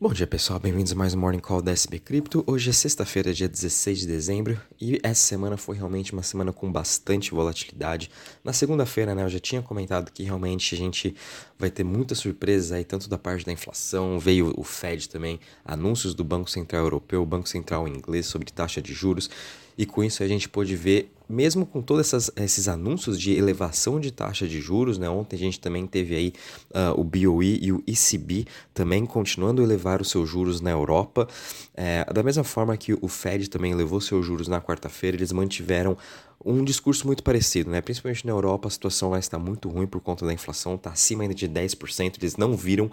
Bom dia pessoal, bem-vindos a mais um Morning Call da SB Cripto. Hoje é sexta-feira, dia 16 de dezembro, e essa semana foi realmente uma semana com bastante volatilidade. Na segunda-feira, né, eu já tinha comentado que realmente a gente vai ter muitas surpresas aí, tanto da parte da inflação, veio o Fed também, anúncios do Banco Central Europeu, Banco Central inglês sobre taxa de juros, e com isso a gente pôde ver, mesmo com todos esses anúncios de elevação de taxa de juros, né? Ontem a gente também teve aí uh, o BOE e o ECB também continuando a elevar os seus juros na Europa. É, da mesma forma que o Fed também elevou seus juros na quarta-feira, eles mantiveram um discurso muito parecido, né? Principalmente na Europa, a situação lá está muito ruim por conta da inflação, está acima ainda de 10%. Eles não viram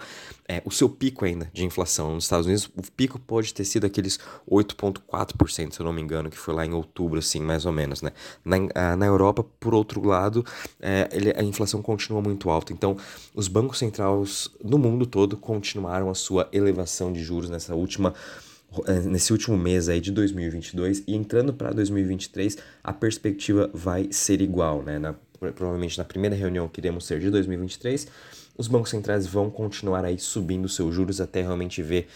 é, o seu pico ainda de inflação. Nos Estados Unidos, o pico pode ter sido aqueles 8,4%, se eu não me engano, que foi lá em outubro, assim, mais ou menos, né? Na, na Europa, por outro lado, é, ele, a inflação continua muito alta. Então, os bancos centrais no mundo todo continuaram a sua elevação de juros nessa última nesse último mês aí de 2022 e entrando para 2023 a perspectiva vai ser igual, né? Na, provavelmente na primeira reunião que iremos ser de 2023, os bancos centrais vão continuar aí subindo seus juros até realmente ver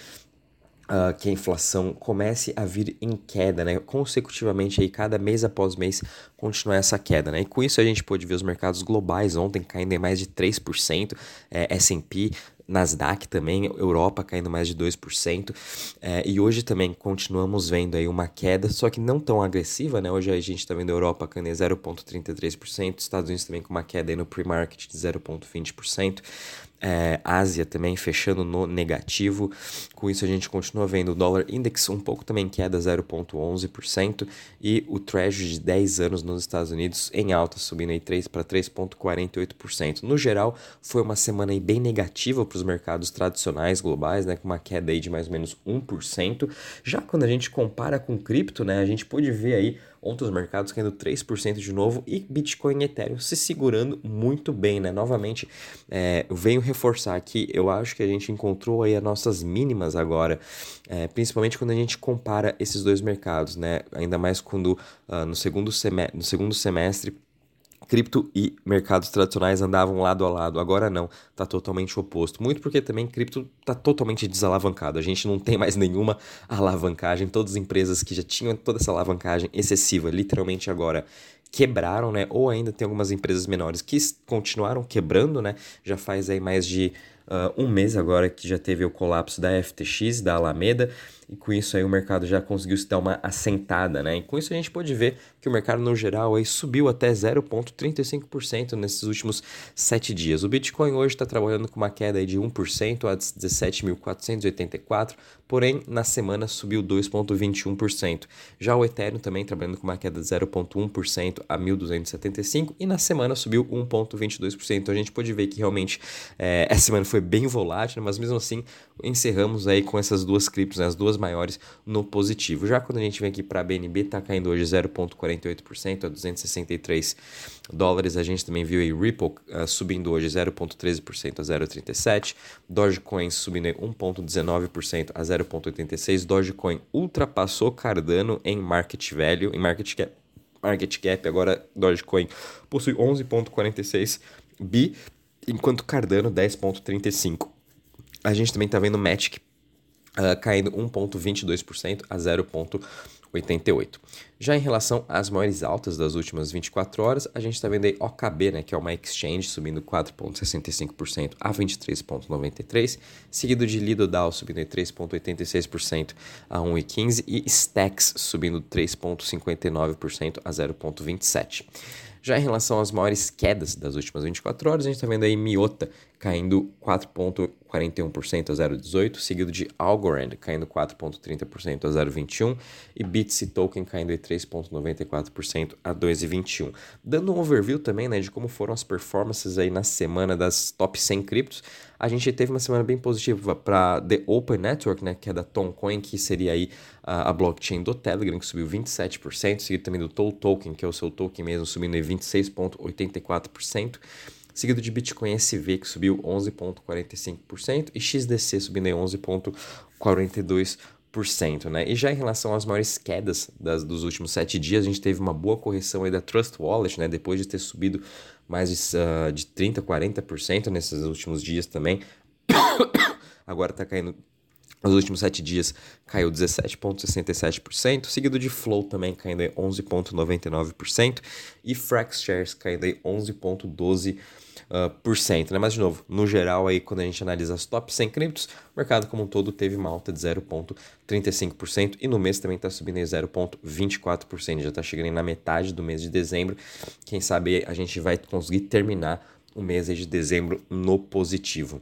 Uh, que a inflação comece a vir em queda, né? Consecutivamente aí, cada mês após mês, continuar essa queda, né? E com isso a gente pôde ver os mercados globais ontem caindo em mais de 3%, é, S&P Nasdaq também, Europa caindo mais de 2%, é, e hoje também continuamos vendo aí uma queda, só que não tão agressiva, né? Hoje a gente está vendo a Europa caindo em 0,33%, Estados Unidos também com uma queda aí no pre-market de 0,20%, é, Ásia também fechando no negativo. Com isso, a gente continua vendo o dólar index um pouco também queda, 0,11%, e o Treasury de 10 anos nos Estados Unidos em alta, subindo aí 3 para 3,48%. No geral, foi uma semana aí bem negativa para os mercados tradicionais globais, né, com uma queda aí de mais ou menos 1%. Já quando a gente compara com cripto, né, a gente pôde ver aí Ontem os mercados caindo 3% de novo e Bitcoin e Ethereum se segurando muito bem, né? Novamente, é, venho reforçar aqui, eu acho que a gente encontrou aí as nossas mínimas agora, é, principalmente quando a gente compara esses dois mercados, né? Ainda mais quando uh, no, segundo semestre, no segundo semestre cripto e mercados tradicionais andavam lado a lado. Agora não, está totalmente oposto. Muito porque também cripto está totalmente desalavancado. A gente não tem mais nenhuma alavancagem. Todas as empresas que já tinham toda essa alavancagem excessiva, literalmente agora quebraram, né? Ou ainda tem algumas empresas menores que continuaram quebrando, né? Já faz aí mais de uh, um mês agora que já teve o colapso da FTX, da Alameda, e com isso aí o mercado já conseguiu se dar uma assentada, né? E com isso a gente pode ver que o mercado no geral aí subiu até 0,35% nesses últimos sete dias. O Bitcoin hoje está trabalhando com uma queda aí de 1% a 17.484, porém na semana subiu 2,21%. Já o Ethereum também trabalhando com uma queda de 0,1% a 1.275 e na semana subiu 1,22%. Então a gente pode ver que realmente é, essa semana foi bem volátil, mas mesmo assim encerramos aí com essas duas criptos, né, as duas maiores no positivo. Já quando a gente vem aqui para a BNB, está caindo hoje 0,48% a 263 dólares. A gente também viu aí Ripple uh, subindo hoje 0,13% a 0,37, Dogecoin subindo 1,19% a 0,86, Dogecoin ultrapassou Cardano em market value, em market cap, market cap agora Dogecoin possui 11,46 bi enquanto Cardano 10,35. A gente também está vendo Matic uh, caindo 1,22% a 0,88. Já em relação às maiores altas das últimas 24 horas, a gente está vendo aí OKB, né, que é uma exchange, subindo 4,65% a 23,93%, seguido de Lido Dow subindo 3,86% a 1,15% e Stacks subindo 3,59% a 0,27%. Já em relação às maiores quedas das últimas 24 horas, a gente está vendo aí Miota caindo 4,41% a 0,18, seguido de Algorand caindo 4,30% a 0,21 e Bitsy Token caindo 3,94% a 2,21. Dando um overview também né, de como foram as performances aí na semana das top 100 criptos, a gente teve uma semana bem positiva para The Open Network, né, que é da Toncoin, que seria aí a, a blockchain do Telegram, que subiu 27%, seguido também do Toll Token, que é o seu token mesmo, subindo 26,84% seguido de Bitcoin SV, que subiu 11,45%, e XDC subindo 11,42%. Né? E já em relação às maiores quedas das, dos últimos sete dias, a gente teve uma boa correção aí da Trust Wallet, né? depois de ter subido mais de, uh, de 30%, 40% nesses últimos dias também. Agora está caindo nos últimos sete dias caiu 17,67%, seguido de Flow também caindo 11,99% e Frax Shares caindo 11,12%. Uh, por cento, né? Mas, de novo, no geral, aí, quando a gente analisa as top 100 criptos, o mercado como um todo teve uma alta de 0,35% e no mês também está subindo em 0,24%. Já está chegando na metade do mês de dezembro. Quem sabe a gente vai conseguir terminar o mês de dezembro no positivo.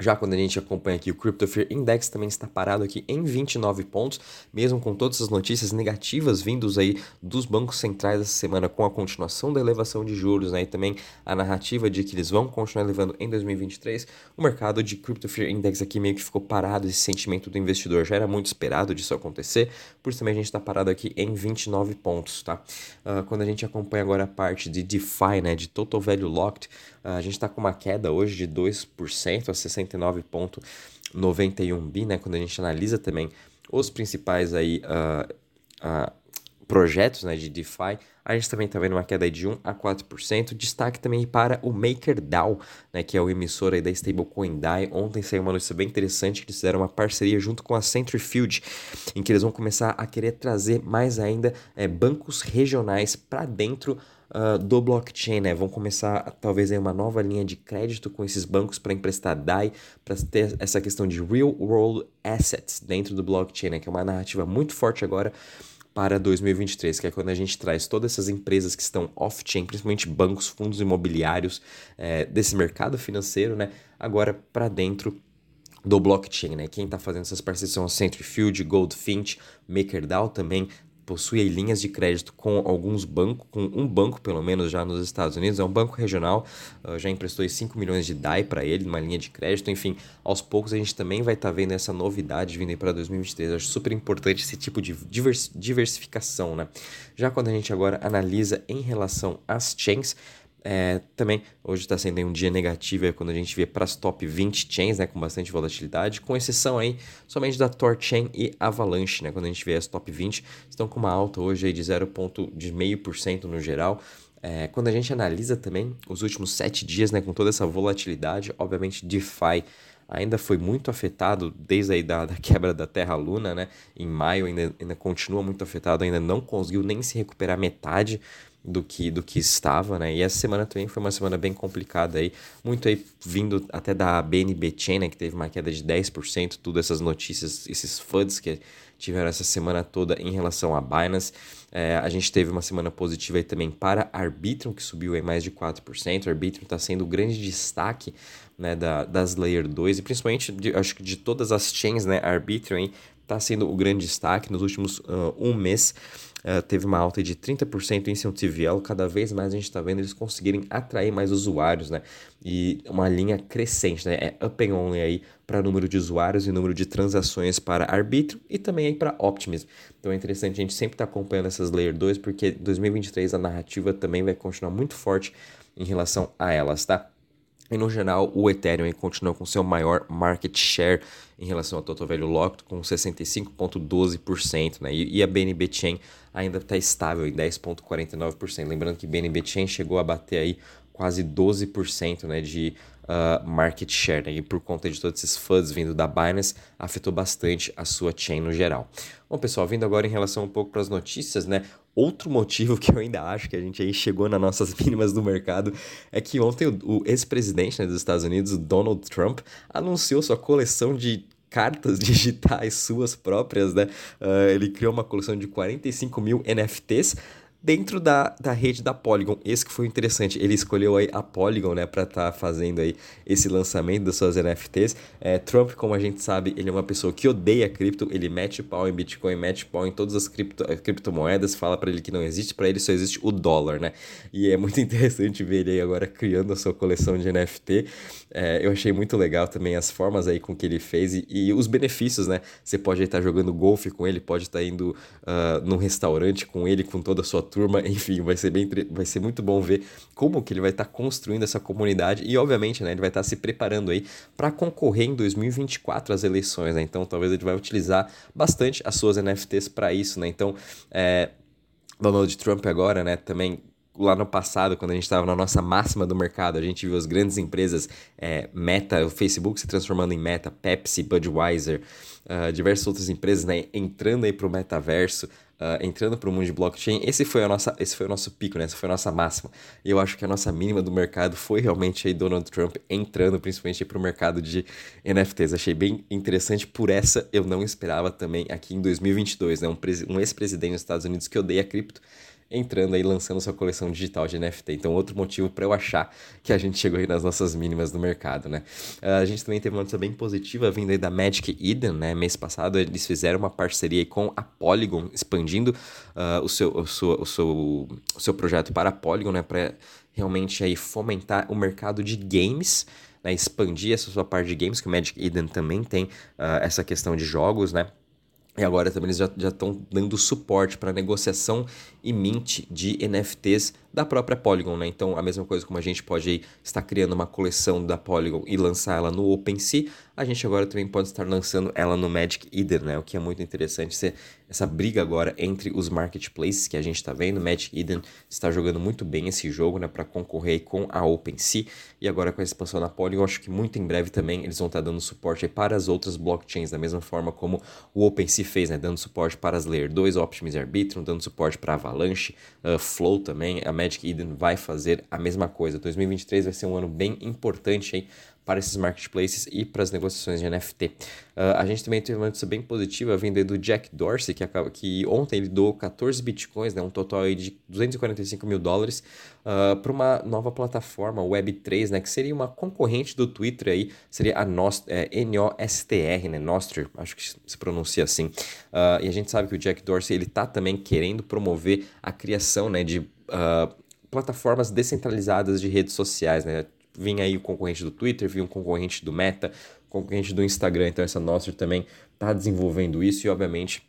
Já quando a gente acompanha aqui o Crypto Fear Index também está parado aqui em 29 pontos, mesmo com todas as notícias negativas vindos aí dos bancos centrais essa semana com a continuação da elevação de juros, né, e também a narrativa de que eles vão continuar elevando em 2023, o mercado de Crypto Fear Index aqui meio que ficou parado, esse sentimento do investidor já era muito esperado disso acontecer, por isso também a gente está parado aqui em 29 pontos, tá? Uh, quando a gente acompanha agora a parte de DeFi, né, de Total Value Locked, uh, a gente está com uma queda hoje de 2% a 60 99,91 bi, né? Quando a gente analisa também os principais aí, uh, uh, projetos né, de DeFi, a gente também está vendo uma queda de 1 a 4%. Destaque também para o MakerDAO, né, que é o emissor aí da stablecoin DAI. Ontem saiu uma notícia bem interessante que eles fizeram uma parceria junto com a Centrifuge, em que eles vão começar a querer trazer mais ainda é, bancos regionais para dentro uh, do blockchain, né? Vão começar talvez aí uma nova linha de crédito com esses bancos para emprestar DAI, para ter essa questão de real world assets dentro do blockchain, né? Que é uma narrativa muito forte agora para 2023, que é quando a gente traz todas essas empresas que estão off-chain, principalmente bancos, fundos imobiliários é, desse mercado financeiro, né? Agora para dentro do blockchain, né? Quem está fazendo essas parcerias são a Centrifuge, Goldfinch, MakerDAO também, possui linhas de crédito com alguns bancos, com um banco pelo menos já nos Estados Unidos, é um banco regional, uh, já emprestou 5 milhões de DAI para ele, uma linha de crédito, enfim, aos poucos a gente também vai estar tá vendo essa novidade vindo aí para 2023, acho super importante esse tipo de divers, diversificação, né? Já quando a gente agora analisa em relação às chains, é, também hoje está sendo um dia negativo é quando a gente vê para as top 20 chains, né, com bastante volatilidade, com exceção aí somente da Torchain e Avalanche, né, quando a gente vê as top 20, estão com uma alta hoje aí de 0,5% no geral. É, quando a gente analisa também os últimos sete dias, né, com toda essa volatilidade, obviamente DeFi ainda foi muito afetado desde aí da, da quebra da Terra-Luna, né? Em maio ainda, ainda continua muito afetado, ainda não conseguiu nem se recuperar metade do que do que estava, né? E essa semana também foi uma semana bem complicada aí, muito aí vindo até da BNB Chain, né, que teve uma queda de 10%, tudo essas notícias, esses FUDs que tiveram essa semana toda em relação a Binance. É, a gente teve uma semana positiva aí também para Arbitrum, que subiu aí mais de 4%. Arbitrum está sendo o grande destaque né, da, das Layer 2 e principalmente, de, acho que de todas as chains, né, Arbitrum está sendo o grande destaque nos últimos uh, um mês. Uh, teve uma alta de 30% em seu TVL, cada vez mais a gente está vendo eles conseguirem atrair mais usuários, né? E uma linha crescente, né? É up and only aí para número de usuários e número de transações para arbítrio e também aí para Optimism. Então é interessante a gente sempre estar tá acompanhando essas Layer 2, porque 2023 a narrativa também vai continuar muito forte em relação a elas, tá? E no geral, o Ethereum continua com seu maior market share em relação ao Total Value Locked, com 65,12%, né? E, a BNB Chain ainda está estável em 10,49%. Lembrando que BNB Chain chegou a bater aí quase 12% né, de uh, market share, né? e por conta de todos esses funds vindo da Binance, afetou bastante a sua chain no geral. Bom, pessoal, vindo agora em relação um pouco para as notícias, né? Outro motivo que eu ainda acho que a gente aí chegou nas nossas mínimas do mercado é que ontem o, o ex-presidente né, dos Estados Unidos, Donald Trump, anunciou sua coleção de cartas digitais suas próprias, né? Uh, ele criou uma coleção de 45 mil NFTs dentro da, da rede da Polygon. Esse que foi interessante, ele escolheu aí a Polygon, né, para estar tá fazendo aí esse lançamento das suas NFTs. É, Trump, como a gente sabe, ele é uma pessoa que odeia cripto, ele mete pau em Bitcoin, mete pau em todas as cripto, eh, criptomoedas, fala para ele que não existe, para ele só existe o dólar, né? E é muito interessante ver ele aí agora criando a sua coleção de NFT. É, eu achei muito legal também as formas aí com que ele fez e, e os benefícios, né? Você pode estar jogando golfe com ele, pode estar indo uh, num restaurante com ele, com toda a sua turma, enfim, vai ser, bem, vai ser muito bom ver como que ele vai estar tá construindo essa comunidade e, obviamente, né, ele vai estar tá se preparando aí para concorrer em 2024 às eleições, né? Então, talvez ele vai utilizar bastante as suas NFTs para isso, né? Então, é, Donald Trump agora, né, também lá no passado, quando a gente estava na nossa máxima do mercado, a gente viu as grandes empresas, é, Meta, o Facebook se transformando em Meta, Pepsi, Budweiser, uh, diversas outras empresas né, entrando aí para o metaverso, Uh, entrando para o mundo de blockchain, esse foi, a nossa, esse foi o nosso pico, né? essa foi a nossa máxima. E eu acho que a nossa mínima do mercado foi realmente aí Donald Trump entrando principalmente para o mercado de NFTs. Achei bem interessante, por essa eu não esperava também aqui em 2022, né? Um, um ex-presidente dos Estados Unidos que odeia cripto entrando aí lançando sua coleção digital de NFT. Então, outro motivo para eu achar que a gente chegou aí nas nossas mínimas do mercado, né? Uh, a gente também teve uma notícia bem positiva vindo aí da Magic Eden, né? Mês passado eles fizeram uma parceria com a Polygon, expandindo uh, o, seu, o, seu, o, seu, o seu projeto para a Polygon, né? Para realmente aí fomentar o mercado de games, né? expandir essa sua parte de games, que o Magic Eden também tem uh, essa questão de jogos, né? E agora também eles já estão dando suporte para negociação e mint de NFTs da própria Polygon, né? Então, a mesma coisa como a gente pode aí, estar criando uma coleção da Polygon e lançar ela no OpenSea, a gente agora também pode estar lançando ela no Magic Eden, né? O que é muito interessante ser essa briga agora entre os marketplaces que a gente está vendo. Magic Eden está jogando muito bem esse jogo, né? Para concorrer com a OpenSea. E agora com a expansão na Polygon, acho que muito em breve também eles vão estar dando suporte para as outras blockchains, da mesma forma como o OpenSea fez, né? Dando suporte para as Layer 2, Optimus e Arbitrum, dando suporte para Avalanche, uh, Flow também. A Magic Eden vai fazer a mesma coisa. 2023 vai ser um ano bem importante para esses marketplaces e para as negociações de NFT. Uh, ah, a gente também teve uma notícia bem positiva vindo do Jack Dorsey, que, acaba, que ontem ele doou 14 bitcoins, né, um total de 245 mil dólares, uh, para uma nova plataforma, Web3, né, que seria uma concorrente do Twitter aí, seria a Nost é, N-O-S-T-R, né, Nostr, acho que se pronuncia assim. Uh, e a gente sabe que o Jack Dorsey ele está também querendo promover a criação né, de plataformas descentralizadas de redes sociais, né? Vinha aí o concorrente do Twitter, vinha um concorrente do Meta, concorrente do Instagram, então essa Nostr também está desenvolvendo isso e obviamente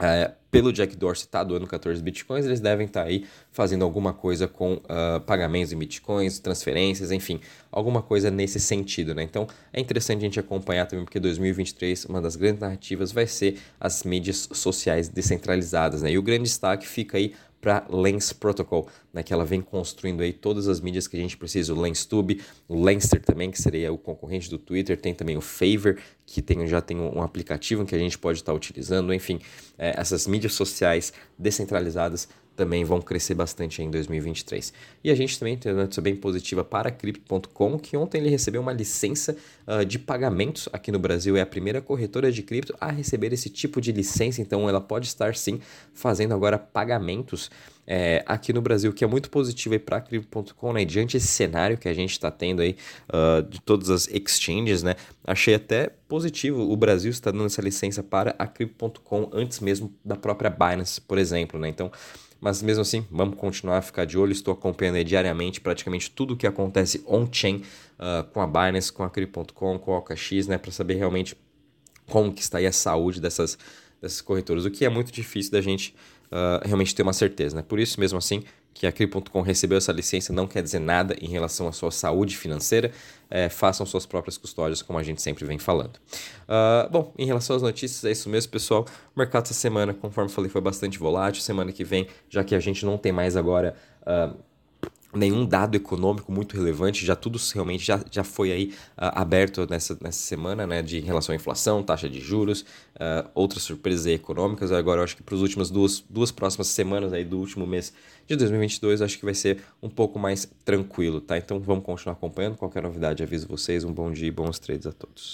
é, pelo Jack Dorsey está doando 14 bitcoins, eles devem estar tá aí fazendo alguma coisa com uh, pagamentos em bitcoins, transferências, enfim, alguma coisa nesse sentido, né? Então é interessante a gente acompanhar também, porque 2023, uma das grandes narrativas vai ser as mídias sociais descentralizadas, né? E o grande destaque fica aí para Lens Protocol, né, que ela vem construindo aí todas as mídias que a gente precisa, o LensTube, o Lenster também, que seria o concorrente do Twitter, tem também o Favor, que tem, já tem um aplicativo que a gente pode estar tá utilizando, enfim, é, essas mídias sociais descentralizadas também vão crescer bastante em 2023. E a gente também tem uma notícia bem positiva para Crypto.com, que ontem ele recebeu uma licença uh, de pagamentos aqui no Brasil. É a primeira corretora de cripto a receber esse tipo de licença, então ela pode estar sim fazendo agora pagamentos é, aqui no Brasil, que é muito positivo para Crypto.com, né? Diante desse cenário que a gente está tendo aí uh, de todas as exchanges, né? Achei até positivo o Brasil estar dando essa licença para a Crypto.com antes mesmo da própria Binance, por exemplo, né? Então mas mesmo assim, vamos continuar a ficar de olho. Estou acompanhando diariamente praticamente tudo o que acontece on-chain uh, com a Binance, com a Cri.com, com a OKX, né, para saber realmente como que está aí a saúde dessas, dessas corretoras, o que é muito difícil da gente uh, realmente ter uma certeza. Né? Por isso, mesmo assim, que a Cri.com recebeu essa licença não quer dizer nada em relação à sua saúde financeira. É, façam suas próprias custódias, como a gente sempre vem falando. Uh, bom, em relação às notícias, é isso mesmo, pessoal. O mercado essa semana, conforme falei, foi bastante volátil. Semana que vem, já que a gente não tem mais agora. Uh, nenhum dado econômico muito relevante, já tudo realmente já, já foi aí uh, aberto nessa, nessa semana, né, de relação à inflação, taxa de juros, uh, outras surpresas econômicas. Agora, eu acho que para as últimas duas, duas próximas semanas aí do último mês de 2022, acho que vai ser um pouco mais tranquilo, tá? Então, vamos continuar acompanhando. Qualquer novidade, aviso vocês. Um bom dia e bons trades a todos.